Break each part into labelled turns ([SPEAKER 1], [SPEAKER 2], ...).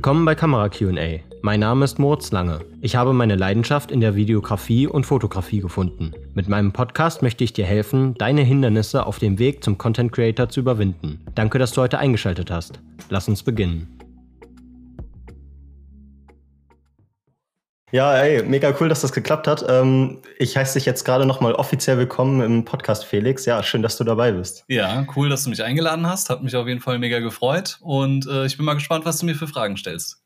[SPEAKER 1] Willkommen bei Kamera QA. Mein Name ist Moritz Lange. Ich habe meine Leidenschaft in der Videografie und Fotografie gefunden. Mit meinem Podcast möchte ich dir helfen, deine Hindernisse auf dem Weg zum Content Creator zu überwinden. Danke, dass du heute eingeschaltet hast. Lass uns beginnen.
[SPEAKER 2] Ja, ey, mega cool, dass das geklappt hat. Ähm, ich heiße dich jetzt gerade nochmal offiziell willkommen im Podcast, Felix. Ja, schön, dass du dabei bist.
[SPEAKER 3] Ja, cool, dass du mich eingeladen hast. Hat mich auf jeden Fall mega gefreut. Und äh, ich bin mal gespannt, was du mir für Fragen stellst.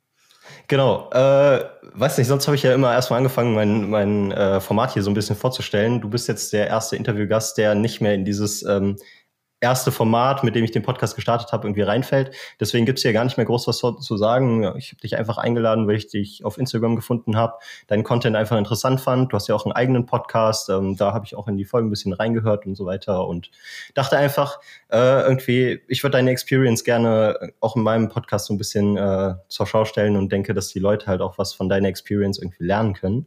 [SPEAKER 2] Genau. Äh, weiß nicht, sonst habe ich ja immer erstmal angefangen, mein, mein äh, Format hier so ein bisschen vorzustellen. Du bist jetzt der erste Interviewgast, der nicht mehr in dieses ähm, erste Format, mit dem ich den Podcast gestartet habe, irgendwie reinfällt. Deswegen gibt es hier gar nicht mehr groß was zu sagen. Ich habe dich einfach eingeladen, weil ich dich auf Instagram gefunden habe, deinen Content einfach interessant fand. Du hast ja auch einen eigenen Podcast. Ähm, da habe ich auch in die Folgen ein bisschen reingehört und so weiter und dachte einfach, äh, irgendwie, ich würde deine Experience gerne auch in meinem Podcast so ein bisschen äh, zur Schau stellen und denke, dass die Leute halt auch was von deiner Experience irgendwie lernen können.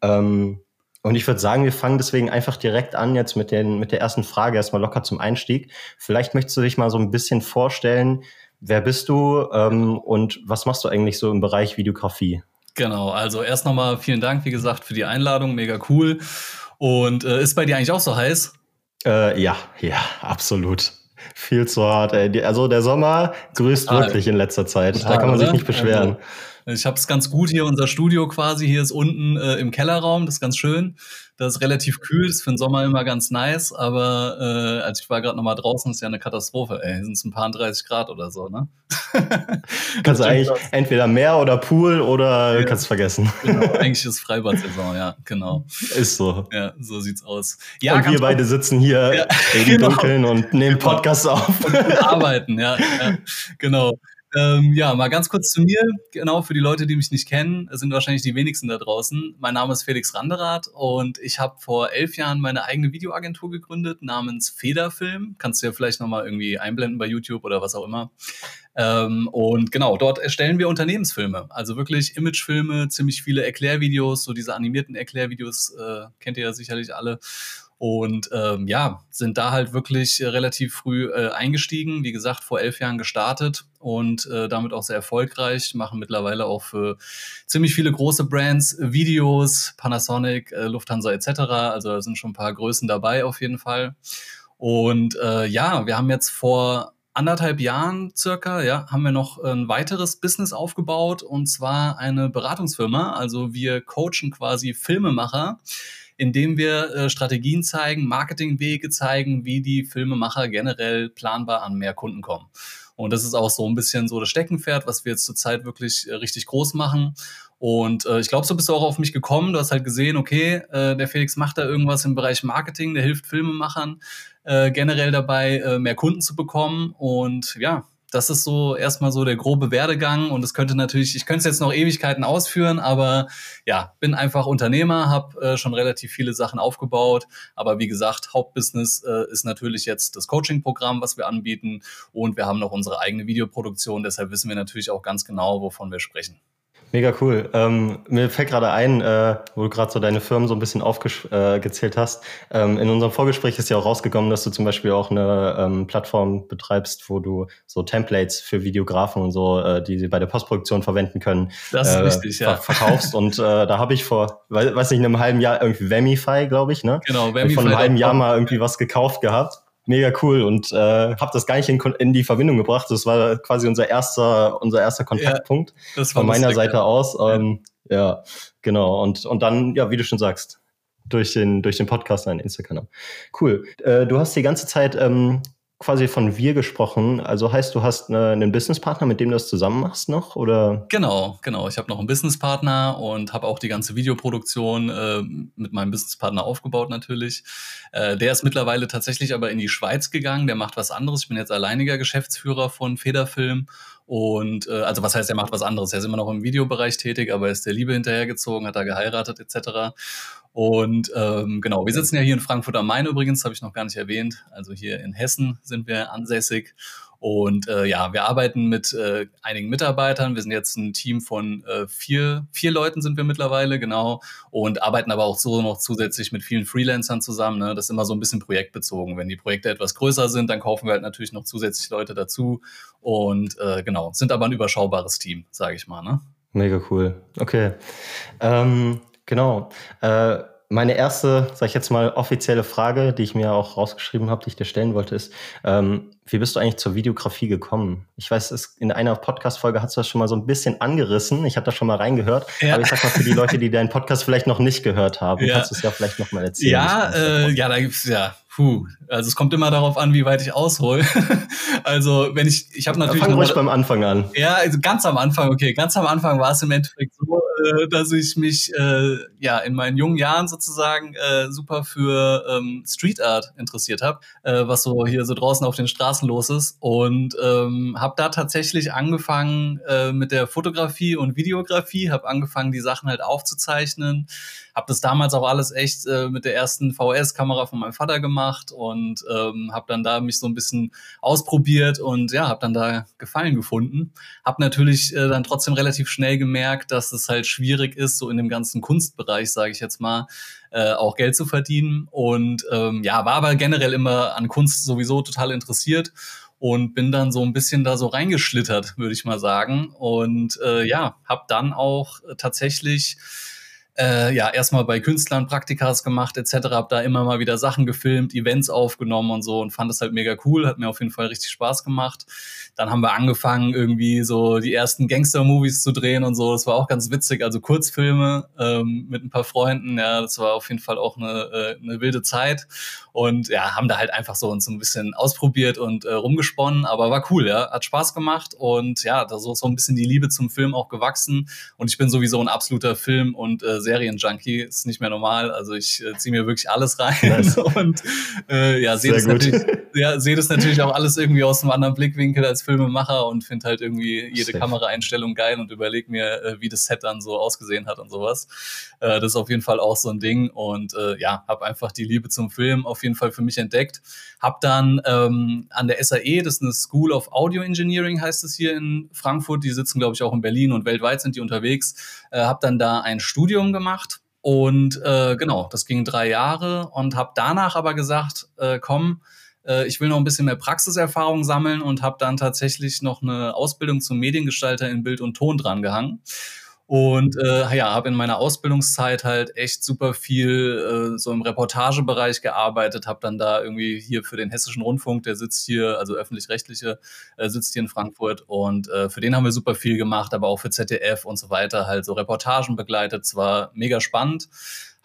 [SPEAKER 2] Ähm, und ich würde sagen, wir fangen deswegen einfach direkt an jetzt mit, den, mit der ersten Frage, erstmal locker zum Einstieg. Vielleicht möchtest du dich mal so ein bisschen vorstellen, wer bist du ähm, und was machst du eigentlich so im Bereich Videografie?
[SPEAKER 3] Genau, also erst nochmal vielen Dank, wie gesagt, für die Einladung, mega cool. Und äh, ist bei dir eigentlich auch so heiß?
[SPEAKER 2] Äh, ja, ja, absolut. Viel zu hart, ey. Also der Sommer grüßt Total. wirklich in letzter Zeit. Total, da kann man sich nicht beschweren. Also,
[SPEAKER 3] ich habe es ganz gut hier, unser Studio quasi, hier ist unten äh, im Kellerraum, das ist ganz schön. Das ist relativ kühl, das ist für den Sommer immer ganz nice, aber äh, als ich war gerade nochmal draußen, ist ja eine Katastrophe, ey. Sind es ein paar 30 Grad oder so, ne?
[SPEAKER 2] kannst du eigentlich was. entweder Meer oder Pool oder ja. kannst vergessen.
[SPEAKER 3] Genau, eigentlich ist Freibad-Saison, ja, genau.
[SPEAKER 2] Ist so.
[SPEAKER 3] Ja, so sieht's aus.
[SPEAKER 2] Ja, und wir beide sitzen hier ja, im genau. Dunkeln und nehmen genau. Podcasts auf.
[SPEAKER 3] Und arbeiten, ja, ja genau. Ähm, ja, mal ganz kurz zu mir. Genau, für die Leute, die mich nicht kennen, sind wahrscheinlich die wenigsten da draußen. Mein Name ist Felix Randerath und ich habe vor elf Jahren meine eigene Videoagentur gegründet namens Federfilm. Kannst du ja vielleicht nochmal irgendwie einblenden bei YouTube oder was auch immer. Ähm, und genau, dort erstellen wir Unternehmensfilme. Also wirklich Imagefilme, ziemlich viele Erklärvideos, so diese animierten Erklärvideos äh, kennt ihr ja sicherlich alle. Und ähm, ja, sind da halt wirklich äh, relativ früh äh, eingestiegen. Wie gesagt, vor elf Jahren gestartet und äh, damit auch sehr erfolgreich. Machen mittlerweile auch für ziemlich viele große Brands Videos, Panasonic, äh, Lufthansa etc. Also da sind schon ein paar Größen dabei auf jeden Fall. Und äh, ja, wir haben jetzt vor anderthalb Jahren circa, ja, haben wir noch ein weiteres Business aufgebaut und zwar eine Beratungsfirma. Also wir coachen quasi Filmemacher indem wir äh, Strategien zeigen, Marketingwege zeigen, wie die Filmemacher generell planbar an mehr Kunden kommen. Und das ist auch so ein bisschen so das Steckenpferd, was wir jetzt zurzeit wirklich äh, richtig groß machen. Und äh, ich glaube, so bist du auch auf mich gekommen. Du hast halt gesehen, okay, äh, der Felix macht da irgendwas im Bereich Marketing, der hilft Filmemachern äh, generell dabei, äh, mehr Kunden zu bekommen. Und ja, das ist so erstmal so der grobe Werdegang und es könnte natürlich, ich könnte es jetzt noch Ewigkeiten ausführen, aber ja, bin einfach Unternehmer, habe äh, schon relativ viele Sachen aufgebaut, aber wie gesagt, Hauptbusiness äh, ist natürlich jetzt das Coaching-Programm, was wir anbieten und wir haben noch unsere eigene Videoproduktion, deshalb wissen wir natürlich auch ganz genau, wovon wir sprechen.
[SPEAKER 2] Mega cool. Ähm, mir fällt gerade ein, äh, wo du gerade so deine Firmen so ein bisschen aufgezählt äh, hast. Ähm, in unserem Vorgespräch ist ja auch rausgekommen, dass du zum Beispiel auch eine ähm, Plattform betreibst, wo du so Templates für Videografen und so, äh, die sie bei der Postproduktion verwenden können,
[SPEAKER 3] das ist äh, richtig, ja.
[SPEAKER 2] ver verkaufst. und äh, da habe ich vor, weiß nicht, in einem halben Jahr irgendwie Vemify, glaube ich, ne?
[SPEAKER 3] Genau,
[SPEAKER 2] Vemify. Von einem halben Jahr mal irgendwie was gekauft gehabt mega cool und äh, habe das gar nicht in, in, die Verbindung gebracht. Das war quasi unser erster, unser erster Kontaktpunkt ja, von meiner lustig, Seite ja. aus. Ähm, ja. ja, genau. Und, und dann, ja, wie du schon sagst, durch den, durch den Podcast, nein, Instagram. Cool. Äh, du hast die ganze Zeit ähm, quasi von wir gesprochen. Also heißt, du hast eine, einen Businesspartner, mit dem du das zusammen machst noch, oder?
[SPEAKER 3] Genau, genau. Ich habe noch einen Businesspartner und habe auch die ganze Videoproduktion äh, mit meinem Businesspartner aufgebaut natürlich. Äh, der ist mittlerweile tatsächlich aber in die Schweiz gegangen. Der macht was anderes. Ich bin jetzt alleiniger Geschäftsführer von Federfilm und äh, also was heißt, er macht was anderes? Er ist immer noch im Videobereich tätig, aber er ist der Liebe hinterhergezogen, hat da geheiratet etc. Und ähm, genau, wir sitzen ja hier in Frankfurt am Main übrigens, habe ich noch gar nicht erwähnt. Also hier in Hessen sind wir ansässig. Und äh, ja, wir arbeiten mit äh, einigen Mitarbeitern. Wir sind jetzt ein Team von äh, vier, vier Leuten sind wir mittlerweile, genau. Und arbeiten aber auch so noch zusätzlich mit vielen Freelancern zusammen. Ne? Das ist immer so ein bisschen projektbezogen. Wenn die Projekte etwas größer sind, dann kaufen wir halt natürlich noch zusätzlich Leute dazu. Und äh, genau, sind aber ein überschaubares Team, sage ich mal. Ne?
[SPEAKER 2] Mega cool. Okay. Ähm, genau. Äh, meine erste, sag ich jetzt mal, offizielle Frage, die ich mir auch rausgeschrieben habe, die ich dir stellen wollte, ist, ähm, wie bist du eigentlich zur Videografie gekommen? Ich weiß, es, in einer Podcast-Folge hast du das schon mal so ein bisschen angerissen. Ich habe da schon mal reingehört. Ja. Aber ich sag mal, für die Leute, die deinen Podcast vielleicht noch nicht gehört haben, ja. kannst du es ja vielleicht noch mal erzählen.
[SPEAKER 3] Ja, äh, ja, da gibt's ja Puh, also es kommt immer darauf an, wie weit ich aushole. also wenn ich, ich habe natürlich.
[SPEAKER 2] Fang ruhig beim Anfang an.
[SPEAKER 3] Ja, also ganz am Anfang, okay. Ganz am Anfang war es im Endeffekt so, äh, dass ich mich äh, ja in meinen jungen Jahren sozusagen äh, super für ähm, Street Art interessiert habe, äh, was so hier so draußen auf den Straßen los ist. Und ähm, habe da tatsächlich angefangen äh, mit der Fotografie und Videografie, habe angefangen, die Sachen halt aufzuzeichnen habe das damals auch alles echt äh, mit der ersten VS-Kamera von meinem Vater gemacht und ähm, habe dann da mich so ein bisschen ausprobiert und ja, habe dann da Gefallen gefunden. Habe natürlich äh, dann trotzdem relativ schnell gemerkt, dass es halt schwierig ist, so in dem ganzen Kunstbereich, sage ich jetzt mal, äh, auch Geld zu verdienen. Und ähm, ja, war aber generell immer an Kunst sowieso total interessiert und bin dann so ein bisschen da so reingeschlittert, würde ich mal sagen. Und äh, ja, habe dann auch tatsächlich äh, ja erstmal bei Künstlern Praktikas gemacht etc. Hab da immer mal wieder Sachen gefilmt, Events aufgenommen und so und fand das halt mega cool, hat mir auf jeden Fall richtig Spaß gemacht. Dann haben wir angefangen irgendwie so die ersten Gangster-Movies zu drehen und so. Das war auch ganz witzig, also Kurzfilme ähm, mit ein paar Freunden. Ja, das war auf jeden Fall auch eine, äh, eine wilde Zeit. Und ja haben da halt einfach so uns ein bisschen ausprobiert und äh, rumgesponnen, aber war cool, ja, hat Spaß gemacht. Und ja, da so so ein bisschen die Liebe zum Film auch gewachsen. Und ich bin sowieso ein absoluter Film und äh, Serienjunkie, ist nicht mehr normal. Also ich äh, ziehe mir wirklich alles rein. Nice. und äh, ja, sehe das, natürlich, ja, seh das natürlich auch alles irgendwie aus einem anderen Blickwinkel als Filmemacher und finde halt irgendwie jede Safe. Kameraeinstellung geil und überlege mir, äh, wie das Set dann so ausgesehen hat und sowas. Äh, das ist auf jeden Fall auch so ein Ding und äh, ja, habe einfach die Liebe zum Film auf jeden Fall für mich entdeckt. Hab dann ähm, an der SAE, das ist eine School of Audio Engineering, heißt es hier in Frankfurt. Die sitzen, glaube ich, auch in Berlin und weltweit sind die unterwegs. Äh, habe dann da ein Studium gemacht und äh, genau, das ging drei Jahre und habe danach aber gesagt, äh, komm, äh, ich will noch ein bisschen mehr Praxiserfahrung sammeln und habe dann tatsächlich noch eine Ausbildung zum Mediengestalter in Bild und Ton drangehangen. Und äh, ja, habe in meiner Ausbildungszeit halt echt super viel äh, so im Reportagebereich gearbeitet, habe dann da irgendwie hier für den Hessischen Rundfunk, der sitzt hier, also öffentlich-rechtliche, äh, sitzt hier in Frankfurt und äh, für den haben wir super viel gemacht, aber auch für ZDF und so weiter, halt so Reportagen begleitet. Es war mega spannend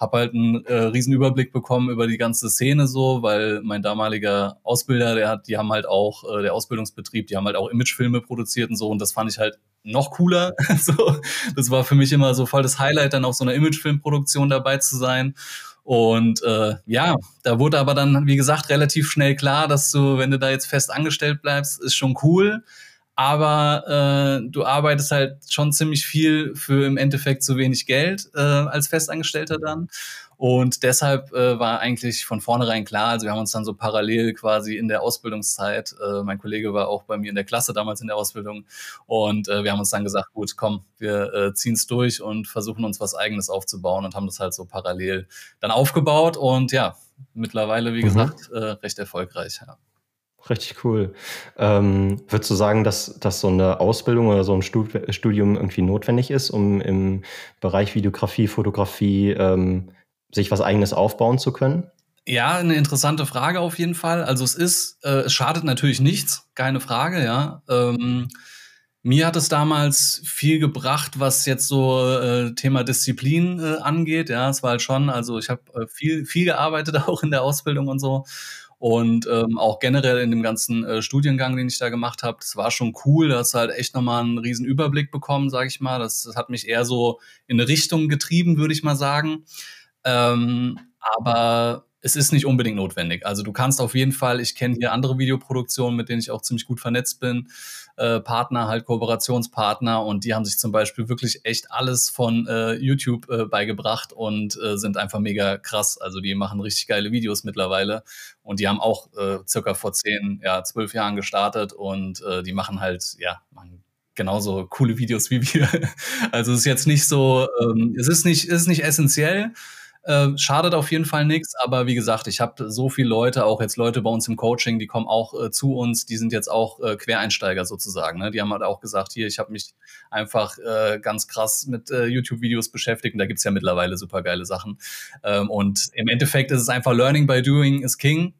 [SPEAKER 3] habe halt einen äh, riesen Überblick bekommen über die ganze Szene so, weil mein damaliger Ausbilder, der hat, die haben halt auch, äh, der Ausbildungsbetrieb, die haben halt auch Imagefilme produziert und so und das fand ich halt noch cooler. so, das war für mich immer so voll das Highlight, dann auf so einer Imagefilmproduktion dabei zu sein. Und äh, ja, da wurde aber dann, wie gesagt, relativ schnell klar, dass du, wenn du da jetzt fest angestellt bleibst, ist schon cool aber äh, du arbeitest halt schon ziemlich viel für im Endeffekt zu wenig Geld äh, als Festangestellter dann. Und deshalb äh, war eigentlich von vornherein klar, also wir haben uns dann so parallel quasi in der Ausbildungszeit, äh, mein Kollege war auch bei mir in der Klasse damals in der Ausbildung und äh, wir haben uns dann gesagt, gut, komm, wir äh, ziehen es durch und versuchen uns was eigenes aufzubauen und haben das halt so parallel dann aufgebaut und ja, mittlerweile, wie mhm. gesagt, äh, recht erfolgreich. Ja.
[SPEAKER 2] Richtig cool. Ähm, würdest du sagen, dass, dass so eine Ausbildung oder so ein Studium irgendwie notwendig ist, um im Bereich Videografie, Fotografie ähm, sich was eigenes aufbauen zu können?
[SPEAKER 3] Ja, eine interessante Frage auf jeden Fall. Also es ist, äh, es schadet natürlich nichts, keine Frage, ja. Ähm, mir hat es damals viel gebracht, was jetzt so äh, Thema Disziplin äh, angeht. Ja, es war halt schon, also ich habe äh, viel, viel gearbeitet auch in der Ausbildung und so. Und ähm, auch generell in dem ganzen äh, Studiengang, den ich da gemacht habe, das war schon cool. Da hast du halt echt nochmal einen riesen Überblick bekommen, sage ich mal. Das, das hat mich eher so in eine Richtung getrieben, würde ich mal sagen. Ähm, aber es ist nicht unbedingt notwendig. Also du kannst auf jeden Fall, ich kenne hier andere Videoproduktionen, mit denen ich auch ziemlich gut vernetzt bin, äh, Partner, halt Kooperationspartner und die haben sich zum Beispiel wirklich echt alles von äh, YouTube äh, beigebracht und äh, sind einfach mega krass. Also die machen richtig geile Videos mittlerweile und die haben auch äh, circa vor zehn, ja, zwölf Jahren gestartet und äh, die machen halt, ja, machen genauso coole Videos wie wir. Also es ist jetzt nicht so, ähm, es ist nicht, es ist nicht essentiell, äh, schadet auf jeden Fall nichts, aber wie gesagt, ich habe so viele Leute, auch jetzt Leute bei uns im Coaching, die kommen auch äh, zu uns, die sind jetzt auch äh, Quereinsteiger sozusagen. Ne? Die haben halt auch gesagt, hier, ich habe mich einfach äh, ganz krass mit äh, YouTube-Videos beschäftigt und da gibt's ja mittlerweile super geile Sachen. Ähm, und im Endeffekt ist es einfach Learning by Doing is King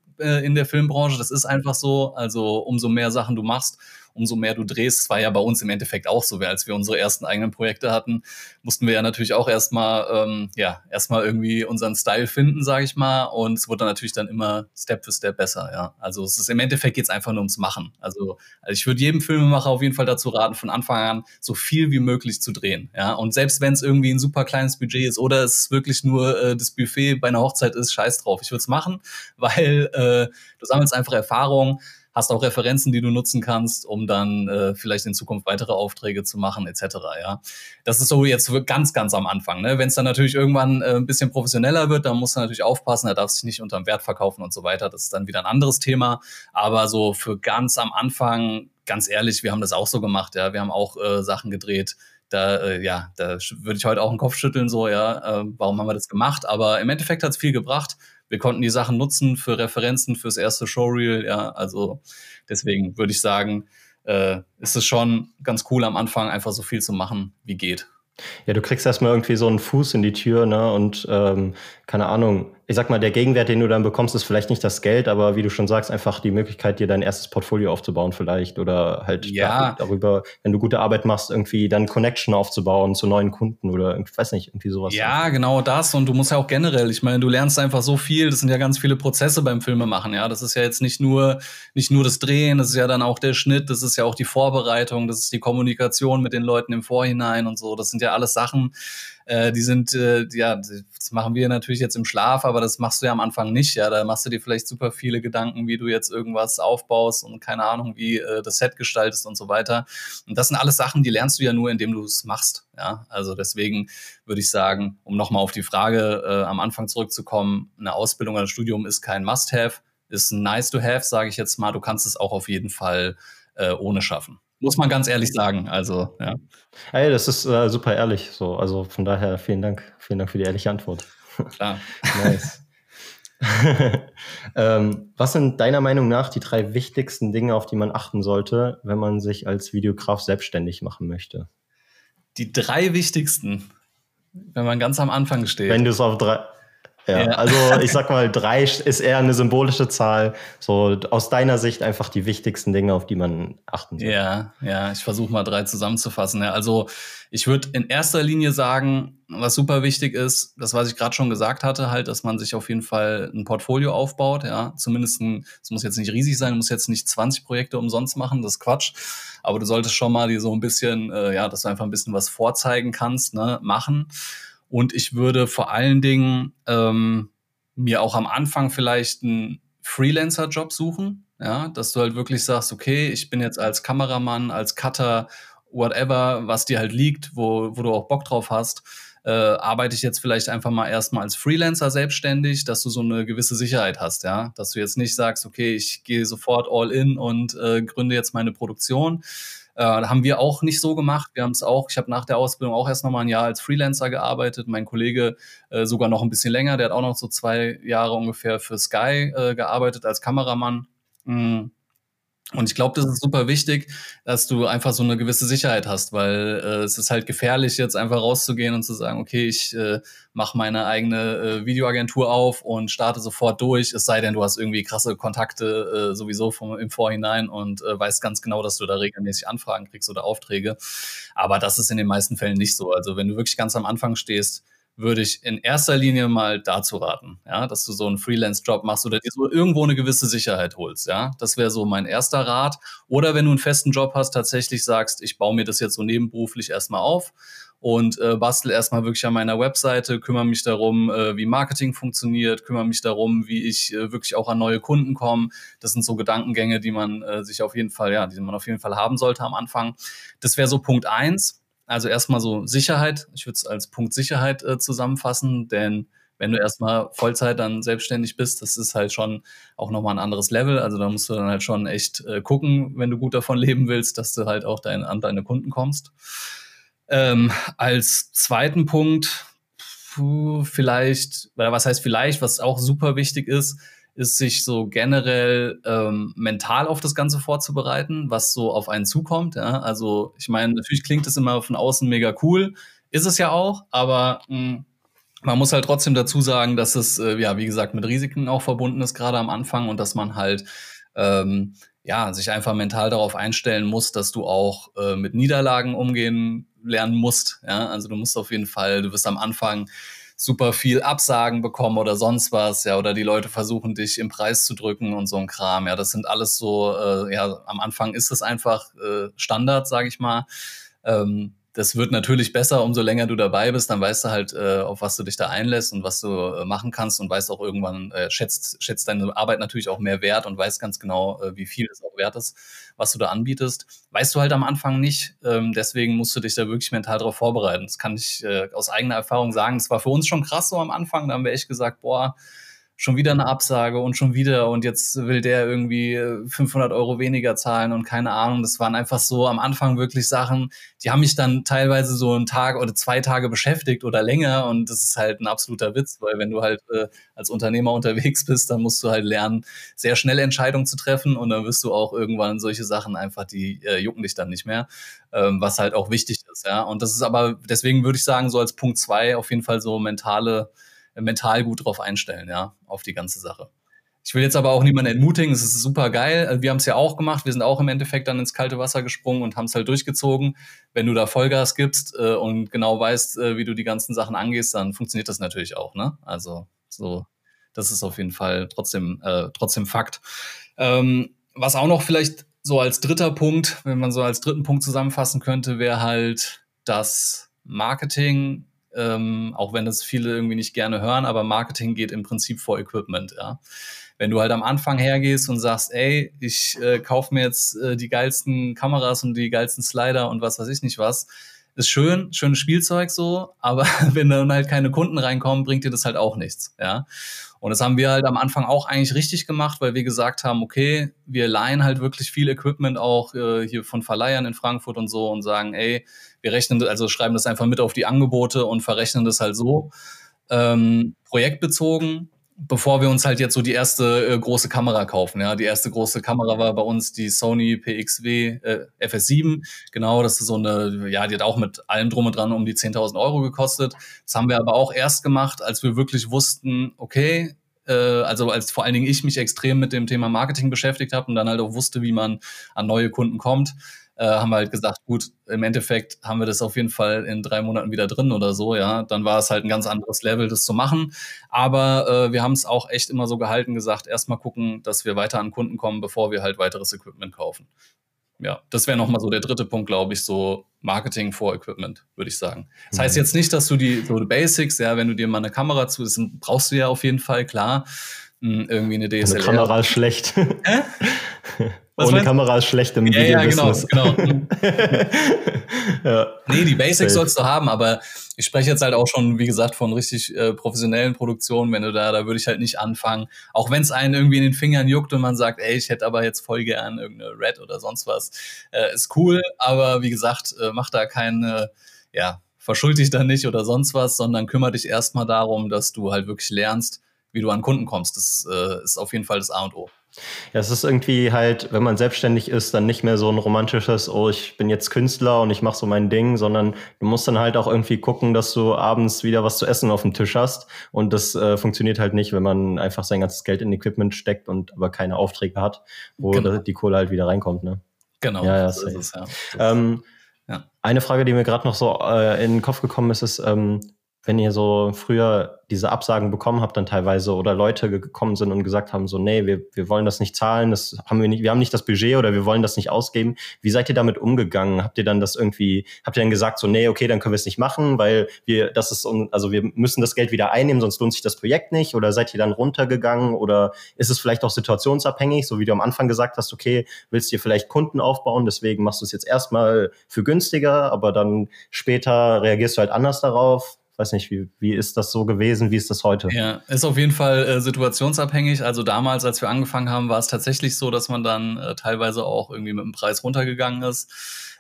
[SPEAKER 3] in der Filmbranche. Das ist einfach so. Also umso mehr Sachen du machst, umso mehr du drehst. Es war ja bei uns im Endeffekt auch so, als wir unsere ersten eigenen Projekte hatten, mussten wir ja natürlich auch erstmal, ähm, ja, erstmal irgendwie unseren Style finden, sage ich mal. Und es wurde dann natürlich dann immer Step für Step besser, ja. Also es ist im Endeffekt geht einfach nur ums Machen. Also, also ich würde jedem Filmemacher auf jeden Fall dazu raten, von Anfang an so viel wie möglich zu drehen, ja. Und selbst wenn es irgendwie ein super kleines Budget ist oder es wirklich nur äh, das Buffet bei einer Hochzeit ist, scheiß drauf. Ich würde es machen, weil äh, du sammelst einfach Erfahrung hast auch Referenzen, die du nutzen kannst, um dann äh, vielleicht in Zukunft weitere Aufträge zu machen, etc. Ja, das ist so jetzt ganz, ganz am Anfang. Ne? Wenn es dann natürlich irgendwann äh, ein bisschen professioneller wird, dann muss er natürlich aufpassen, er darf sich nicht unterm Wert verkaufen und so weiter. Das ist dann wieder ein anderes Thema. Aber so für ganz am Anfang, ganz ehrlich, wir haben das auch so gemacht. Ja, wir haben auch äh, Sachen gedreht, da, äh, ja, da würde ich heute auch einen Kopf schütteln, so, ja, äh, warum haben wir das gemacht? Aber im Endeffekt hat es viel gebracht wir konnten die Sachen nutzen für Referenzen, fürs erste Showreel, ja, also deswegen würde ich sagen, äh, ist es schon ganz cool am Anfang einfach so viel zu machen, wie geht.
[SPEAKER 2] Ja, du kriegst erstmal irgendwie so einen Fuß in die Tür, ne? Und ähm, keine Ahnung, ich sag mal, der Gegenwert, den du dann bekommst, ist vielleicht nicht das Geld, aber wie du schon sagst, einfach die Möglichkeit, dir dein erstes Portfolio aufzubauen, vielleicht. Oder halt
[SPEAKER 3] ja.
[SPEAKER 2] darüber, wenn du gute Arbeit machst, irgendwie dann Connection aufzubauen zu neuen Kunden oder ich weiß nicht, irgendwie sowas.
[SPEAKER 3] Ja, genau das. Und du musst ja auch generell, ich meine, du lernst einfach so viel, das sind ja ganz viele Prozesse beim Filmemachen, ja. Das ist ja jetzt nicht nur, nicht nur das Drehen, das ist ja dann auch der Schnitt, das ist ja auch die Vorbereitung, das ist die Kommunikation mit den Leuten im Vorhinein und so. Das sind ja alles Sachen, äh, die sind, äh, ja, das machen wir natürlich jetzt im Schlaf, aber das machst du ja am Anfang nicht. Ja, da machst du dir vielleicht super viele Gedanken, wie du jetzt irgendwas aufbaust und keine Ahnung, wie äh, das Set gestaltest und so weiter. Und das sind alles Sachen, die lernst du ja nur, indem du es machst. Ja, also deswegen würde ich sagen, um nochmal auf die Frage äh, am Anfang zurückzukommen, eine Ausbildung oder ein Studium ist kein Must-have, ist ein nice to have, sage ich jetzt mal. Du kannst es auch auf jeden Fall äh, ohne schaffen. Muss man ganz ehrlich sagen. Also, ja.
[SPEAKER 2] Hey, das ist äh, super ehrlich. So, also von daher vielen Dank. Vielen Dank für die ehrliche Antwort.
[SPEAKER 3] Klar.
[SPEAKER 2] nice. ähm, was sind deiner Meinung nach die drei wichtigsten Dinge, auf die man achten sollte, wenn man sich als Videograf selbstständig machen möchte?
[SPEAKER 3] Die drei wichtigsten, wenn man ganz am Anfang steht.
[SPEAKER 2] Wenn du es auf drei, ja, ja, also ich sag mal, drei ist eher eine symbolische Zahl. So aus deiner Sicht einfach die wichtigsten Dinge, auf die man achten
[SPEAKER 3] soll. Ja, ja, ich versuche mal drei zusammenzufassen. Ja, also ich würde in erster Linie sagen, was super wichtig ist, das, was ich gerade schon gesagt hatte, halt, dass man sich auf jeden Fall ein Portfolio aufbaut. Ja, zumindest ein, es muss jetzt nicht riesig sein, muss jetzt nicht 20 Projekte umsonst machen, das ist Quatsch. Aber du solltest schon mal die so ein bisschen, äh, ja, dass du einfach ein bisschen was vorzeigen kannst, ne, machen. Und ich würde vor allen Dingen ähm, mir auch am Anfang vielleicht einen Freelancer-Job suchen, ja, dass du halt wirklich sagst, okay, ich bin jetzt als Kameramann, als Cutter, whatever, was dir halt liegt, wo, wo du auch Bock drauf hast, äh, arbeite ich jetzt vielleicht einfach mal erstmal als Freelancer selbstständig, dass du so eine gewisse Sicherheit hast, ja, dass du jetzt nicht sagst, okay, ich gehe sofort all in und äh, gründe jetzt meine Produktion, äh, haben wir auch nicht so gemacht. Wir haben es auch, ich habe nach der Ausbildung auch erst noch mal ein Jahr als Freelancer gearbeitet. Mein Kollege äh, sogar noch ein bisschen länger, der hat auch noch so zwei Jahre ungefähr für Sky äh, gearbeitet als Kameramann. Mhm. Und ich glaube, das ist super wichtig, dass du einfach so eine gewisse Sicherheit hast, weil äh, es ist halt gefährlich, jetzt einfach rauszugehen und zu sagen, okay, ich äh, mache meine eigene äh, Videoagentur auf und starte sofort durch, es sei denn, du hast irgendwie krasse Kontakte äh, sowieso vom, im Vorhinein und äh, weißt ganz genau, dass du da regelmäßig Anfragen kriegst oder Aufträge. Aber das ist in den meisten Fällen nicht so. Also wenn du wirklich ganz am Anfang stehst, würde ich in erster Linie mal dazu raten, ja, dass du so einen Freelance-Job machst oder dir so irgendwo eine gewisse Sicherheit holst, ja. Das wäre so mein erster Rat. Oder wenn du einen festen Job hast, tatsächlich sagst, ich baue mir das jetzt so nebenberuflich erstmal auf und äh, bastel erstmal wirklich an meiner Webseite, kümmere mich darum, äh, wie Marketing funktioniert, kümmere mich darum, wie ich äh, wirklich auch an neue Kunden komme. Das sind so Gedankengänge, die man äh, sich auf jeden Fall, ja, die man auf jeden Fall haben sollte am Anfang. Das wäre so Punkt eins. Also erstmal so Sicherheit. Ich würde es als Punkt Sicherheit äh, zusammenfassen, denn wenn du erstmal Vollzeit dann selbstständig bist, das ist halt schon auch nochmal ein anderes Level. Also da musst du dann halt schon echt äh, gucken, wenn du gut davon leben willst, dass du halt auch dein, an deine Kunden kommst. Ähm, als zweiten Punkt, vielleicht, oder was heißt vielleicht, was auch super wichtig ist, ist sich so generell ähm, mental auf das Ganze vorzubereiten, was so auf einen zukommt. Ja? Also ich meine, natürlich klingt es immer von außen mega cool, ist es ja auch, aber mh, hm, man muss halt trotzdem dazu sagen, dass es, äh, ja, wie gesagt, mit Risiken auch verbunden ist, gerade am Anfang und dass man halt, ähm, ja, sich einfach mental darauf einstellen muss, dass du auch äh, mit Niederlagen umgehen lernen musst. Ja, also du musst auf jeden Fall, du wirst am Anfang super viel Absagen bekommen oder sonst was, ja, oder die Leute versuchen dich im Preis zu drücken und so ein Kram. Ja, das sind alles so, äh, ja, am Anfang ist es einfach äh, Standard, sage ich mal. Ähm, das wird natürlich besser, umso länger du dabei bist, dann weißt du halt, äh, auf was du dich da einlässt und was du äh, machen kannst und weißt auch irgendwann, äh, schätzt, schätzt deine Arbeit natürlich auch mehr wert und weißt ganz genau, äh, wie viel es auch wert ist, was du da anbietest. Weißt du halt am Anfang nicht, ähm, deswegen musst du dich da wirklich mental darauf vorbereiten. Das kann ich äh, aus eigener Erfahrung sagen. Das war für uns schon krass so am Anfang, da haben wir echt gesagt, boah, schon wieder eine Absage und schon wieder und jetzt will der irgendwie 500 äh, Euro weniger zahlen und keine Ahnung. Das waren einfach so am Anfang wirklich Sachen, die haben mich dann teilweise so einen Tag oder zwei Tage beschäftigt oder länger und das ist halt ein absoluter Witz, weil wenn du halt äh, als Unternehmer unterwegs bist, dann musst du halt lernen, sehr schnell Entscheidungen zu treffen und dann wirst du auch irgendwann solche Sachen einfach, die äh, jucken dich dann nicht mehr, ähm, was halt auch wichtig ist, ja. Und das ist aber, deswegen würde ich sagen, so als Punkt zwei auf jeden Fall so mentale mental gut drauf einstellen, ja, auf die ganze Sache. Ich will jetzt aber auch niemanden entmutigen, es ist super geil. Also wir haben es ja auch gemacht, wir sind auch im Endeffekt dann ins kalte Wasser gesprungen und haben es halt durchgezogen. Wenn du da Vollgas gibst äh, und genau weißt, äh, wie du die ganzen Sachen angehst, dann funktioniert das natürlich auch, ne? Also so, das ist auf jeden Fall trotzdem, äh, trotzdem Fakt. Ähm, was auch noch vielleicht so als dritter Punkt, wenn man so als dritten Punkt zusammenfassen könnte, wäre halt das Marketing ähm, auch wenn das viele irgendwie nicht gerne hören, aber Marketing geht im Prinzip vor Equipment, ja. Wenn du halt am Anfang hergehst und sagst, ey, ich äh, kaufe mir jetzt äh, die geilsten Kameras und die geilsten Slider und was weiß ich nicht was, ist schön, schönes Spielzeug so, aber wenn dann halt keine Kunden reinkommen, bringt dir das halt auch nichts, ja. Und das haben wir halt am Anfang auch eigentlich richtig gemacht, weil wir gesagt haben, okay, wir leihen halt wirklich viel Equipment auch äh, hier von Verleihern in Frankfurt und so und sagen, ey, wir rechnen, also schreiben das einfach mit auf die Angebote und verrechnen das halt so ähm, projektbezogen bevor wir uns halt jetzt so die erste äh, große Kamera kaufen. Ja, die erste große Kamera war bei uns die Sony PXW äh, FS7. Genau, das ist so eine, ja, die hat auch mit allem drum und dran um die 10.000 Euro gekostet. Das haben wir aber auch erst gemacht, als wir wirklich wussten, okay, äh, also als vor allen Dingen ich mich extrem mit dem Thema Marketing beschäftigt habe und dann halt auch wusste, wie man an neue Kunden kommt äh, haben wir halt gesagt, gut, im Endeffekt haben wir das auf jeden Fall in drei Monaten wieder drin oder so, ja. Dann war es halt ein ganz anderes Level, das zu machen. Aber äh, wir haben es auch echt immer so gehalten, gesagt, erstmal gucken, dass wir weiter an Kunden kommen, bevor wir halt weiteres Equipment kaufen. Ja, das wäre nochmal so der dritte Punkt, glaube ich, so Marketing vor Equipment, würde ich sagen. Das heißt mhm. jetzt nicht, dass du die, so die Basics, ja, wenn du dir mal eine Kamera zu, das brauchst du ja auf jeden Fall, klar. Hm, irgendwie eine DSLR.
[SPEAKER 2] Eine Kamera ist schlecht. Hä? Ohne Kamera ist schlecht im ja,
[SPEAKER 3] Ja, genau, genau. ja. Nee, die Basics sollst du haben, aber ich spreche jetzt halt auch schon, wie gesagt, von richtig äh, professionellen Produktionen. Wenn du da, da würde ich halt nicht anfangen. Auch wenn es einen irgendwie in den Fingern juckt und man sagt, ey, ich hätte aber jetzt voll gern irgendeine Red oder sonst was. Äh, ist cool, aber wie gesagt, äh, mach da keine, ja, verschuld dich da nicht oder sonst was, sondern kümmere dich erstmal darum, dass du halt wirklich lernst, wie du an Kunden kommst. Das äh, ist auf jeden Fall das A und O.
[SPEAKER 2] Ja, es ist irgendwie halt, wenn man selbstständig ist, dann nicht mehr so ein romantisches, oh, ich bin jetzt Künstler und ich mache so mein Ding, sondern du musst dann halt auch irgendwie gucken, dass du abends wieder was zu essen auf dem Tisch hast. Und das äh, funktioniert halt nicht, wenn man einfach sein ganzes Geld in Equipment steckt und aber keine Aufträge hat, wo genau. die Kohle halt wieder reinkommt. Ne?
[SPEAKER 3] Genau,
[SPEAKER 2] ja, ja, so ist es, ja. Ähm, ja. Eine Frage, die mir gerade noch so äh, in den Kopf gekommen ist, ist, ähm, wenn ihr so früher diese Absagen bekommen habt dann teilweise oder Leute gekommen sind und gesagt haben so, nee, wir, wir wollen das nicht zahlen, das haben wir nicht, wir haben nicht das Budget oder wir wollen das nicht ausgeben. Wie seid ihr damit umgegangen? Habt ihr dann das irgendwie, habt ihr dann gesagt so, nee, okay, dann können wir es nicht machen, weil wir, das ist, also wir müssen das Geld wieder einnehmen, sonst lohnt sich das Projekt nicht oder seid ihr dann runtergegangen oder ist es vielleicht auch situationsabhängig, so wie du am Anfang gesagt hast, okay, willst du dir vielleicht Kunden aufbauen, deswegen machst du es jetzt erstmal für günstiger, aber dann später reagierst du halt anders darauf weiß nicht, wie, wie ist das so gewesen, wie ist das heute?
[SPEAKER 3] Ja, ist auf jeden Fall äh, situationsabhängig. Also damals, als wir angefangen haben, war es tatsächlich so, dass man dann äh, teilweise auch irgendwie mit dem Preis runtergegangen ist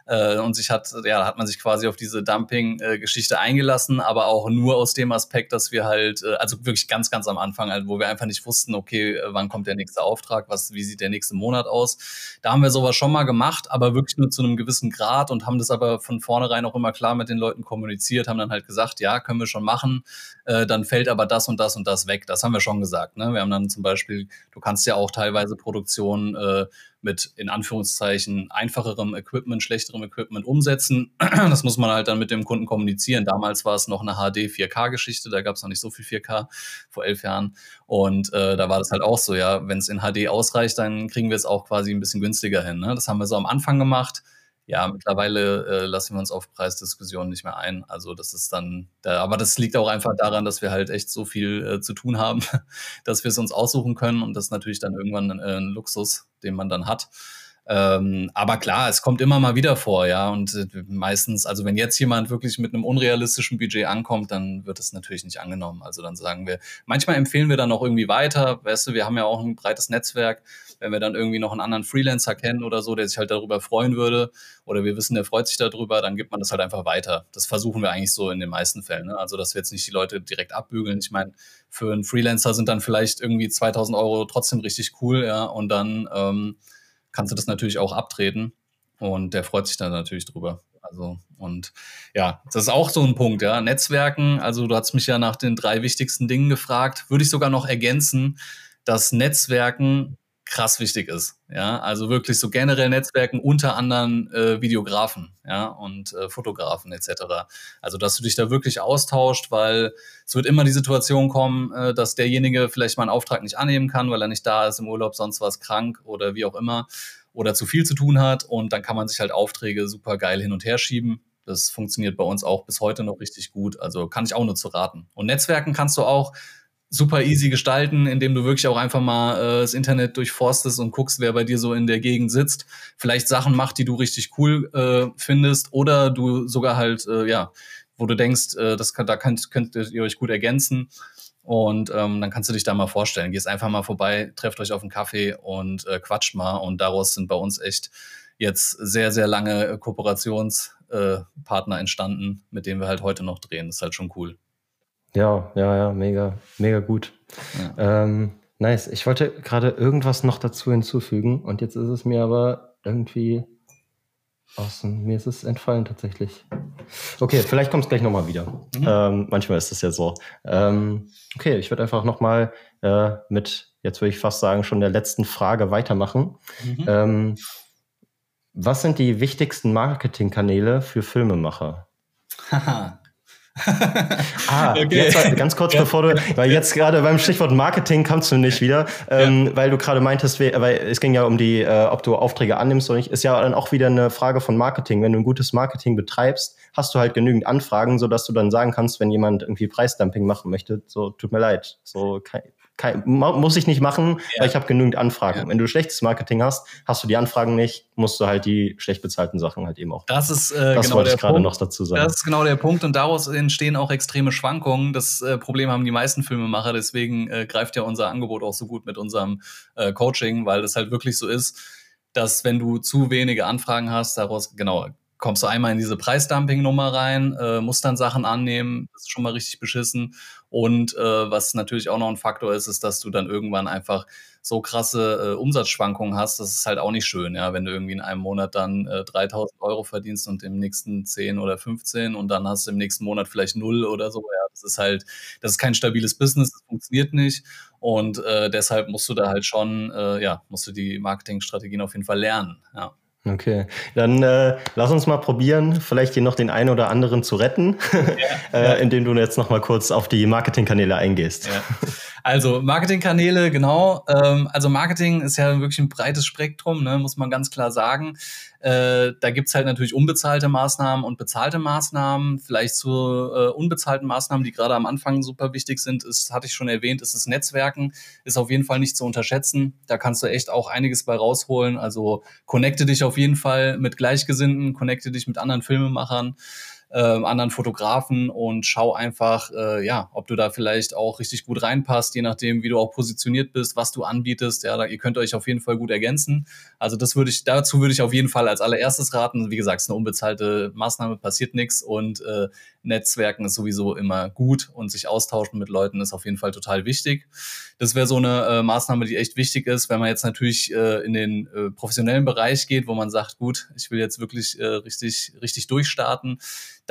[SPEAKER 3] äh, und sich hat, ja, hat man sich quasi auf diese Dumping-Geschichte eingelassen, aber auch nur aus dem Aspekt, dass wir halt, äh, also wirklich ganz, ganz am Anfang, halt, wo wir einfach nicht wussten, okay, äh, wann kommt der nächste Auftrag, was, wie sieht der nächste Monat aus. Da haben wir sowas schon mal gemacht, aber wirklich nur zu einem gewissen Grad und haben das aber von vornherein auch immer klar mit den Leuten kommuniziert, haben dann halt gesagt, ja, können wir schon machen, äh, dann fällt aber das und das und das weg. Das haben wir schon gesagt. Ne? Wir haben dann zum Beispiel, du kannst ja auch teilweise Produktionen äh, mit in Anführungszeichen einfacherem Equipment, schlechterem Equipment umsetzen. Das muss man halt dann mit dem Kunden kommunizieren. Damals war es noch eine HD 4K-Geschichte, da gab es noch nicht so viel 4K vor elf Jahren. Und äh, da war das halt auch so, ja, wenn es in HD ausreicht, dann kriegen wir es auch quasi ein bisschen günstiger hin. Ne? Das haben wir so am Anfang gemacht ja, mittlerweile äh, lassen wir uns auf Preisdiskussionen nicht mehr ein. Also das ist dann, da, aber das liegt auch einfach daran, dass wir halt echt so viel äh, zu tun haben, dass wir es uns aussuchen können und das ist natürlich dann irgendwann äh, ein Luxus, den man dann hat. Ähm, aber klar, es kommt immer mal wieder vor, ja. Und äh, meistens, also wenn jetzt jemand wirklich mit einem unrealistischen Budget ankommt, dann wird es natürlich nicht angenommen. Also dann sagen wir, manchmal empfehlen wir dann auch irgendwie weiter. Weißt du, wir haben ja auch ein breites Netzwerk wenn wir dann irgendwie noch einen anderen Freelancer kennen oder so, der sich halt darüber freuen würde, oder wir wissen, der freut sich darüber, dann gibt man das halt einfach weiter. Das versuchen wir eigentlich so in den meisten Fällen. Ne? Also, dass wir jetzt nicht die Leute direkt abbügeln. Ich meine, für einen Freelancer sind dann vielleicht irgendwie 2000 Euro trotzdem richtig cool, ja, und dann ähm, kannst du das natürlich auch abtreten. Und der freut sich dann natürlich drüber. Also, und ja, das ist auch so ein Punkt, ja. Netzwerken, also du hast mich ja nach den drei wichtigsten Dingen gefragt, würde ich sogar noch ergänzen, dass Netzwerken krass wichtig ist. Ja, also wirklich so generell Netzwerken unter anderem äh, Videografen, ja, und äh, Fotografen etc. Also, dass du dich da wirklich austauscht, weil es wird immer die Situation kommen, äh, dass derjenige vielleicht mal einen Auftrag nicht annehmen kann, weil er nicht da ist im Urlaub, sonst was krank oder wie auch immer oder zu viel zu tun hat und dann kann man sich halt Aufträge super geil hin und her schieben. Das funktioniert bei uns auch bis heute noch richtig gut. Also kann ich auch nur zu raten. Und Netzwerken kannst du auch super easy gestalten, indem du wirklich auch einfach mal äh, das Internet durchforstest und guckst, wer bei dir so in der Gegend sitzt, vielleicht Sachen macht, die du richtig cool äh, findest oder du sogar halt, äh, ja, wo du denkst, äh, das kann, da könnt, könnt ihr euch gut ergänzen und ähm, dann kannst du dich da mal vorstellen. Gehst einfach mal vorbei, trefft euch auf einen Kaffee und äh, quatscht mal und daraus sind bei uns echt jetzt sehr, sehr lange Kooperationspartner äh, entstanden, mit denen wir halt heute noch drehen. Das ist halt schon cool.
[SPEAKER 2] Ja, ja, ja, mega, mega gut. Ja. Ähm, nice. Ich wollte gerade irgendwas noch dazu hinzufügen und jetzt ist es mir aber irgendwie aus dem, mir ist es entfallen tatsächlich. Okay, vielleicht kommt es gleich nochmal wieder. Mhm. Ähm, manchmal ist es ja so. Ähm, okay, ich würde einfach nochmal äh, mit, jetzt würde ich fast sagen, schon der letzten Frage weitermachen. Mhm. Ähm, was sind die wichtigsten Marketingkanäle für Filmemacher? Haha, ah, okay. jetzt ganz kurz ja. bevor du, weil jetzt gerade beim Stichwort Marketing kamst du nicht wieder, ähm, ja. weil du gerade meintest, weil es ging ja um die, äh, ob du Aufträge annimmst oder nicht, ist ja dann auch wieder eine Frage von Marketing. Wenn du ein gutes Marketing betreibst, hast du halt genügend Anfragen, sodass du dann sagen kannst, wenn jemand irgendwie Preisdumping machen möchte, so tut mir leid, so kein, kein, muss ich nicht machen, ja. weil ich habe genügend Anfragen. Ja. Wenn du schlechtes Marketing hast, hast du die Anfragen nicht, musst du halt die schlecht bezahlten Sachen halt eben auch.
[SPEAKER 3] Das ist äh, das genau wollte ich gerade noch dazu sagen. Das ist genau der Punkt und daraus entstehen auch extreme Schwankungen. Das äh, Problem haben die meisten Filmemacher, deswegen äh, greift ja unser Angebot auch so gut mit unserem äh, Coaching, weil das halt wirklich so ist, dass wenn du zu wenige Anfragen hast, daraus genau kommst du einmal in diese Preisdumping-Nummer rein, äh, musst dann Sachen annehmen, das ist schon mal richtig beschissen. Und äh, was natürlich auch noch ein Faktor ist, ist, dass du dann irgendwann einfach so krasse äh, Umsatzschwankungen hast, das ist halt auch nicht schön, ja, wenn du irgendwie in einem Monat dann äh, 3000 Euro verdienst und im nächsten 10 oder 15 und dann hast du im nächsten Monat vielleicht null oder so, ja, das ist halt, das ist kein stabiles Business, das funktioniert nicht. Und äh, deshalb musst du da halt schon, äh, ja, musst du die Marketingstrategien auf jeden Fall lernen, ja.
[SPEAKER 2] Okay, dann äh, lass uns mal probieren, vielleicht hier noch den einen oder anderen zu retten, ja, äh, ja. indem du jetzt noch mal kurz auf die Marketingkanäle eingehst. Ja.
[SPEAKER 3] Also Marketingkanäle, genau. Ähm, also Marketing ist ja wirklich ein breites Spektrum, ne, muss man ganz klar sagen. Äh, da gibt's halt natürlich unbezahlte Maßnahmen und bezahlte Maßnahmen. Vielleicht zu äh, unbezahlten Maßnahmen, die gerade am Anfang super wichtig sind, ist, hatte ich schon erwähnt, ist das Netzwerken, ist auf jeden Fall nicht zu unterschätzen. Da kannst du echt auch einiges bei rausholen. Also connecte dich auf jeden Fall mit Gleichgesinnten, connecte dich mit anderen Filmemachern äh, anderen Fotografen und schau einfach, äh, ja, ob du da vielleicht auch richtig gut reinpasst, je nachdem, wie du auch positioniert bist, was du anbietest. Ja, da, ihr könnt euch auf jeden Fall gut ergänzen. Also das würde ich, dazu würde ich auf jeden Fall als allererstes raten. Wie gesagt, es ist eine unbezahlte Maßnahme, passiert nichts und äh, Netzwerken ist sowieso immer gut und sich austauschen mit Leuten ist auf jeden Fall total wichtig. Das wäre so eine äh, Maßnahme, die echt wichtig ist, wenn man jetzt natürlich äh, in den äh, professionellen Bereich geht, wo man sagt, gut, ich will jetzt wirklich äh, richtig, richtig durchstarten.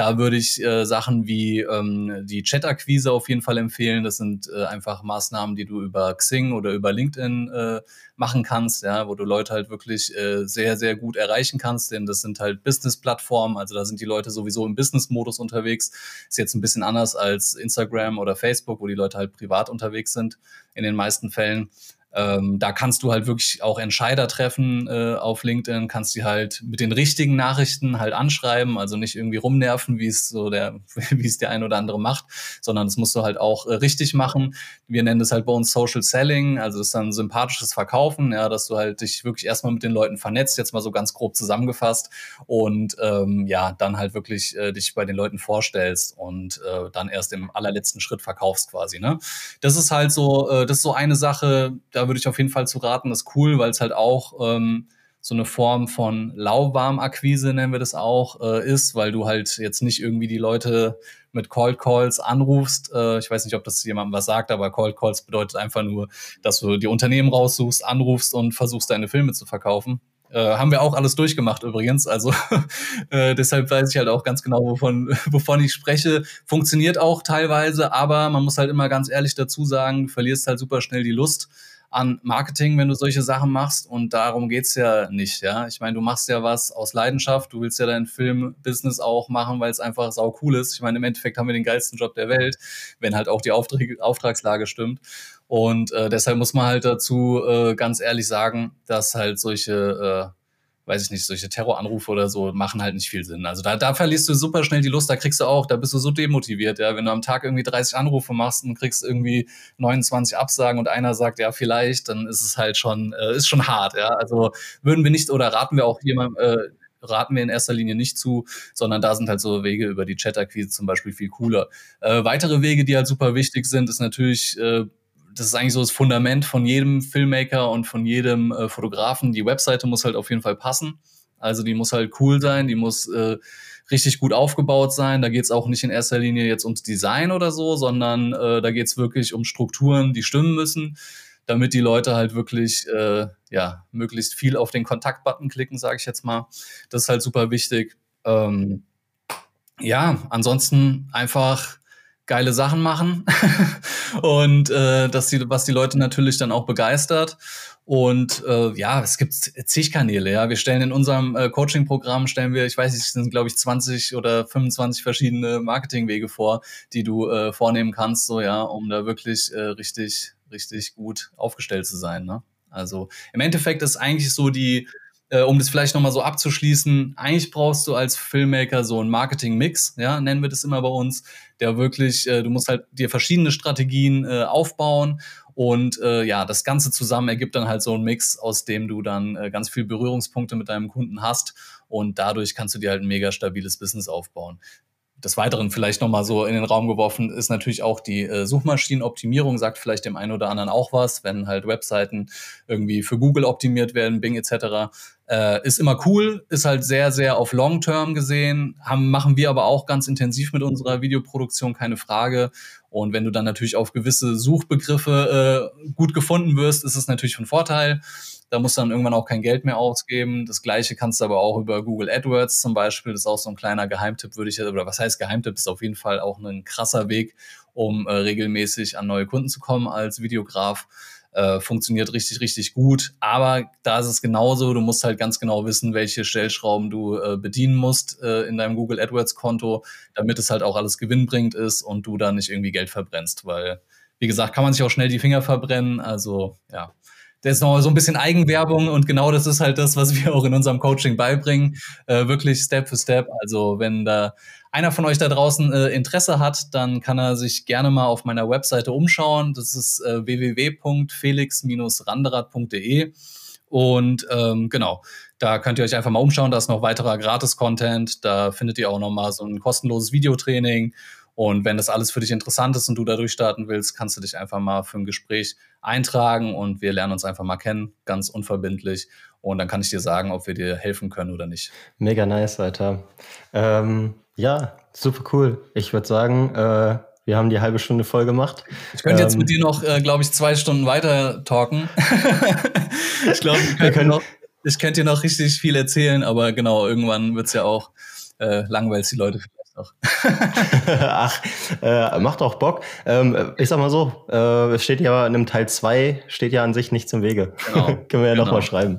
[SPEAKER 3] Da würde ich äh, Sachen wie ähm, die Chat-Akquise auf jeden Fall empfehlen. Das sind äh, einfach Maßnahmen, die du über Xing oder über LinkedIn äh, machen kannst, ja, wo du Leute halt wirklich äh, sehr, sehr gut erreichen kannst, denn das sind halt Business-Plattformen, also da sind die Leute sowieso im Business-Modus unterwegs. Ist jetzt ein bisschen anders als Instagram oder Facebook, wo die Leute halt privat unterwegs sind in den meisten Fällen. Ähm, da kannst du halt wirklich auch Entscheider treffen äh, auf LinkedIn, kannst die halt mit den richtigen Nachrichten halt anschreiben, also nicht irgendwie rumnerven, wie es so der, wie es der ein oder andere macht, sondern das musst du halt auch äh, richtig machen. Wir nennen das halt bei uns Social Selling, also das ist dann sympathisches Verkaufen, ja, dass du halt dich wirklich erstmal mit den Leuten vernetzt, jetzt mal so ganz grob zusammengefasst und ähm, ja, dann halt wirklich äh, dich bei den Leuten vorstellst und äh, dann erst im allerletzten Schritt verkaufst quasi. Ne? Das ist halt so, äh, das ist so eine Sache, da da würde ich auf jeden Fall zu raten, das ist cool, weil es halt auch ähm, so eine Form von Lauwarm-Akquise, nennen wir das auch, äh, ist, weil du halt jetzt nicht irgendwie die Leute mit Cold Calls anrufst. Äh, ich weiß nicht, ob das jemandem was sagt, aber Cold Calls bedeutet einfach nur, dass du die Unternehmen raussuchst, anrufst und versuchst, deine Filme zu verkaufen. Äh, haben wir auch alles durchgemacht übrigens. Also äh, deshalb weiß ich halt auch ganz genau, wovon, wovon ich spreche. Funktioniert auch teilweise, aber man muss halt immer ganz ehrlich dazu sagen, du verlierst halt super schnell die Lust an Marketing, wenn du solche Sachen machst. Und darum geht's ja nicht, ja. Ich meine, du machst ja was aus Leidenschaft, du willst ja dein Filmbusiness auch machen, weil es einfach sau cool ist. Ich meine, im Endeffekt haben wir den geilsten Job der Welt, wenn halt auch die Aufträge, Auftragslage stimmt. Und äh, deshalb muss man halt dazu äh, ganz ehrlich sagen, dass halt solche äh, weiß ich nicht, solche Terroranrufe oder so machen halt nicht viel Sinn. Also da, da verlierst du super schnell die Lust, da kriegst du auch, da bist du so demotiviert, ja, wenn du am Tag irgendwie 30 Anrufe machst und kriegst irgendwie 29 Absagen und einer sagt, ja, vielleicht, dann ist es halt schon, äh, ist schon hart, ja. Also würden wir nicht oder raten wir auch jemandem, äh, raten wir in erster Linie nicht zu, sondern da sind halt so Wege über die Chat-Akquise zum Beispiel viel cooler. Äh, weitere Wege, die halt super wichtig sind, ist natürlich äh, das ist eigentlich so das Fundament von jedem Filmmaker und von jedem äh, Fotografen. Die Webseite muss halt auf jeden Fall passen. Also die muss halt cool sein, die muss äh, richtig gut aufgebaut sein. Da geht es auch nicht in erster Linie jetzt ums Design oder so, sondern äh, da geht es wirklich um Strukturen, die stimmen müssen, damit die Leute halt wirklich äh, ja möglichst viel auf den Kontaktbutton klicken, sage ich jetzt mal. Das ist halt super wichtig. Ähm, ja, ansonsten einfach geile Sachen machen und äh, dass die, was die Leute natürlich dann auch begeistert. Und äh, ja, es gibt zig Kanäle, ja. Wir stellen in unserem äh, Coaching-Programm, stellen wir, ich weiß nicht, es sind, glaube ich, 20 oder 25 verschiedene Marketingwege vor, die du äh, vornehmen kannst, so ja, um da wirklich äh, richtig, richtig gut aufgestellt zu sein. Ne? Also im Endeffekt ist eigentlich so die, äh, um das vielleicht nochmal so abzuschließen, eigentlich brauchst du als Filmmaker so einen Marketing-Mix, ja, nennen wir das immer bei uns, der wirklich, äh, du musst halt dir verschiedene Strategien äh, aufbauen und ja, das Ganze zusammen ergibt dann halt so einen Mix, aus dem du dann ganz viel Berührungspunkte mit deinem Kunden hast und dadurch kannst du dir halt ein mega stabiles Business aufbauen des Weiteren vielleicht nochmal so in den Raum geworfen ist natürlich auch die äh, Suchmaschinenoptimierung, sagt vielleicht dem einen oder anderen auch was, wenn halt Webseiten irgendwie für Google optimiert werden, Bing etc. Äh, ist immer cool, ist halt sehr, sehr auf Long-Term gesehen, haben, machen wir aber auch ganz intensiv mit unserer Videoproduktion, keine Frage. Und wenn du dann natürlich auf gewisse Suchbegriffe äh, gut gefunden wirst, ist es natürlich von Vorteil. Da musst du dann irgendwann auch kein Geld mehr ausgeben. Das gleiche kannst du aber auch über Google AdWords zum Beispiel. Das ist auch so ein kleiner Geheimtipp, würde ich, oder was heißt Geheimtipp? ist auf jeden Fall auch ein krasser Weg, um äh, regelmäßig an neue Kunden zu kommen als Videograf. Äh, funktioniert richtig, richtig gut. Aber da ist es genauso. Du musst halt ganz genau wissen, welche Stellschrauben du äh, bedienen musst äh, in deinem Google AdWords Konto, damit es halt auch alles gewinnbringend ist und du da nicht irgendwie Geld verbrennst. Weil, wie gesagt, kann man sich auch schnell die Finger verbrennen. Also, ja. Das ist noch so ein bisschen Eigenwerbung und genau das ist halt das, was wir auch in unserem Coaching beibringen. Äh, wirklich Step für Step. Also wenn da einer von euch da draußen äh, Interesse hat, dann kann er sich gerne mal auf meiner Webseite umschauen. Das ist äh, www.felix-randerad.de. Und ähm, genau, da könnt ihr euch einfach mal umschauen. Da ist noch weiterer Gratis-Content. Da findet ihr auch noch mal so ein kostenloses Videotraining. Und wenn das alles für dich interessant ist und du da durchstarten willst, kannst du dich einfach mal für ein Gespräch eintragen und wir lernen uns einfach mal kennen, ganz unverbindlich. Und dann kann ich dir sagen, ob wir dir helfen können oder nicht.
[SPEAKER 2] Mega nice, Alter. Ähm, ja, super cool. Ich würde sagen, äh, wir haben die halbe Stunde voll gemacht.
[SPEAKER 3] Ich könnte ähm, jetzt mit dir noch, äh, glaube ich, zwei Stunden weiter talken. ich glaube, wir können noch, ich könnte dir noch richtig viel erzählen, aber genau, irgendwann wird es ja auch äh, langweilig, die Leute
[SPEAKER 2] doch. Ach, äh, macht auch Bock. Ähm, ich sag mal so, äh, es steht ja in einem Teil 2, steht ja an sich nichts im Wege. Genau. Können wir ja genau. nochmal schreiben.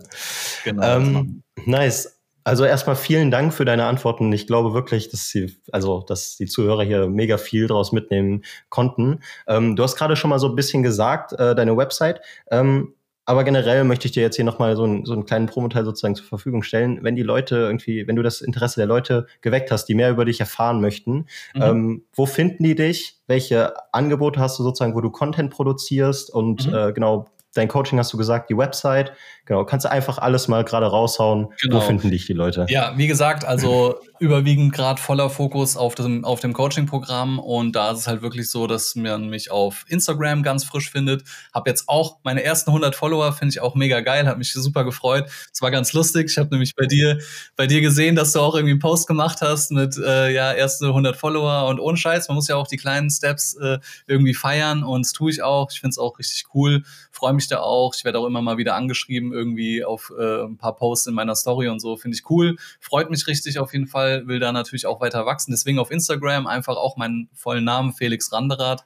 [SPEAKER 2] Genau. Ähm, nice. Also erstmal vielen Dank für deine Antworten. Ich glaube wirklich, dass sie, also dass die Zuhörer hier mega viel draus mitnehmen konnten. Ähm, du hast gerade schon mal so ein bisschen gesagt, äh, deine Website. Ähm, aber generell möchte ich dir jetzt hier nochmal so, ein, so einen kleinen Promoteil sozusagen zur Verfügung stellen. Wenn die Leute irgendwie, wenn du das Interesse der Leute geweckt hast, die mehr über dich erfahren möchten, mhm. ähm, wo finden die dich? Welche Angebote hast du sozusagen, wo du Content produzierst? Und mhm. äh, genau, dein Coaching hast du gesagt, die Website. Genau, kannst du einfach alles mal gerade raushauen. Genau. Wo finden dich die Leute?
[SPEAKER 3] Ja, wie gesagt, also überwiegend gerade voller Fokus auf dem, auf dem Coaching-Programm und da ist es halt wirklich so, dass man mich auf Instagram ganz frisch findet. Hab jetzt auch meine ersten 100 Follower, finde ich auch mega geil, hat mich super gefreut. Es war ganz lustig. Ich habe nämlich bei dir, bei dir gesehen, dass du auch irgendwie einen Post gemacht hast mit äh, ja erste 100 Follower und ohne Scheiß. Man muss ja auch die kleinen Steps äh, irgendwie feiern und das tue ich auch. Ich finde es auch richtig cool, freue mich da auch. Ich werde auch immer mal wieder angeschrieben irgendwie auf äh, ein paar Posts in meiner Story und so. Finde ich cool. Freut mich richtig auf jeden Fall. Will da natürlich auch weiter wachsen. Deswegen auf Instagram einfach auch meinen vollen Namen, Felix Randerath.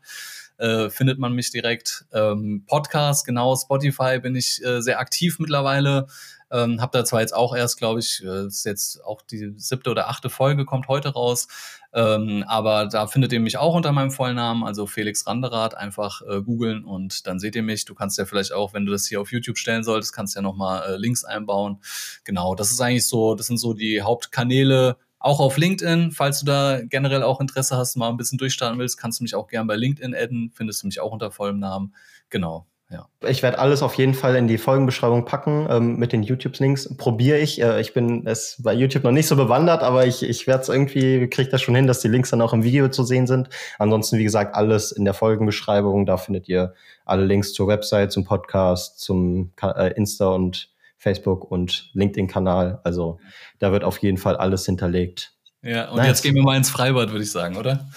[SPEAKER 3] Äh, findet man mich direkt. Ähm, Podcast, genau, Spotify bin ich äh, sehr aktiv mittlerweile. Ähm, hab da zwar jetzt auch erst, glaube ich, äh, ist jetzt auch die siebte oder achte Folge, kommt heute raus. Ähm, aber da findet ihr mich auch unter meinem vollen Namen, also Felix Randerath. Einfach äh, googeln und dann seht ihr mich. Du kannst ja vielleicht auch, wenn du das hier auf YouTube stellen solltest, kannst ja nochmal äh, Links einbauen. Genau, das ist eigentlich so, das sind so die Hauptkanäle. Auch auf LinkedIn, falls du da generell auch Interesse hast, mal ein bisschen durchstarten willst, kannst du mich auch gern bei LinkedIn adden, findest du mich auch unter vollem Namen. Genau. Ja.
[SPEAKER 2] Ich werde alles auf jeden Fall in die Folgenbeschreibung packen ähm, mit den YouTube-Links. Probiere ich. Äh, ich bin es bei YouTube noch nicht so bewandert, aber ich, ich werde es irgendwie, kriege das schon hin, dass die Links dann auch im Video zu sehen sind. Ansonsten, wie gesagt, alles in der Folgenbeschreibung. Da findet ihr alle Links zur Website, zum Podcast, zum äh, Insta und Facebook und LinkedIn-Kanal. Also da wird auf jeden Fall alles hinterlegt.
[SPEAKER 3] Ja, und nice. jetzt gehen wir mal ins Freibad, würde ich sagen, oder?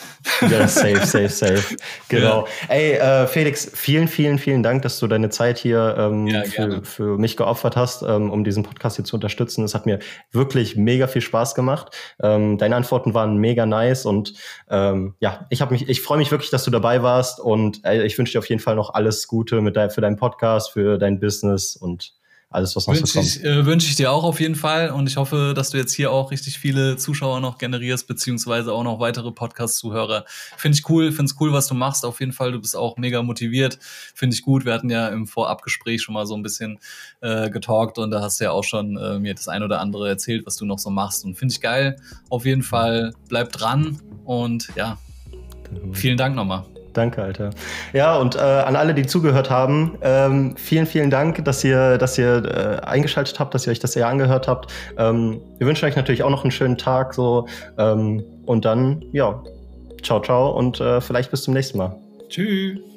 [SPEAKER 2] Ja, safe, safe, safe. Genau. Ja. Ey, äh, Felix, vielen, vielen, vielen Dank, dass du deine Zeit hier ähm, ja, für, für, mich geopfert hast, ähm, um diesen Podcast hier zu unterstützen. Es hat mir wirklich mega viel Spaß gemacht. Ähm, deine Antworten waren mega nice und ähm, ja, ich habe mich, ich freue mich wirklich, dass du dabei warst und äh, ich wünsche dir auf jeden Fall noch alles Gute mit dein, für deinen Podcast, für dein Business und alles, was noch
[SPEAKER 3] wünsche so kommt. Ich, äh, wünsche ich dir auch auf jeden Fall und ich hoffe, dass du jetzt hier auch richtig viele Zuschauer noch generierst, beziehungsweise auch noch weitere Podcast-Zuhörer. Finde ich cool, finde es cool, was du machst. Auf jeden Fall, du bist auch mega motiviert. Finde ich gut. Wir hatten ja im Vorabgespräch schon mal so ein bisschen äh, getalkt und da hast du ja auch schon äh, mir das ein oder andere erzählt, was du noch so machst. Und finde ich geil. Auf jeden Fall, bleib dran und ja, vielen Dank nochmal.
[SPEAKER 2] Danke, Alter. Ja, und äh, an alle, die zugehört haben, ähm, vielen, vielen Dank, dass ihr, dass ihr äh, eingeschaltet habt, dass ihr euch das hier angehört habt. Ähm, wir wünschen euch natürlich auch noch einen schönen Tag so. Ähm, und dann, ja, ciao, ciao und äh, vielleicht bis zum nächsten Mal.
[SPEAKER 3] Tschüss.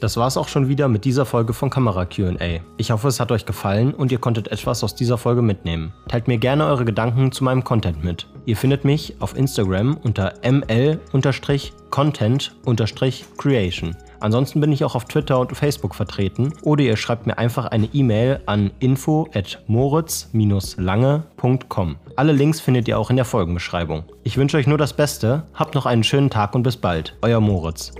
[SPEAKER 1] Das war's auch schon wieder mit dieser Folge von Kamera QA. Ich hoffe, es hat euch gefallen und ihr konntet etwas aus dieser Folge mitnehmen. Teilt mir gerne eure Gedanken zu meinem Content mit. Ihr findet mich auf Instagram unter ml-content-creation. Ansonsten bin ich auch auf Twitter und Facebook vertreten oder ihr schreibt mir einfach eine E-Mail an info at moritz-lange.com. Alle Links findet ihr auch in der Folgenbeschreibung. Ich wünsche euch nur das Beste, habt noch einen schönen Tag und bis bald. Euer Moritz.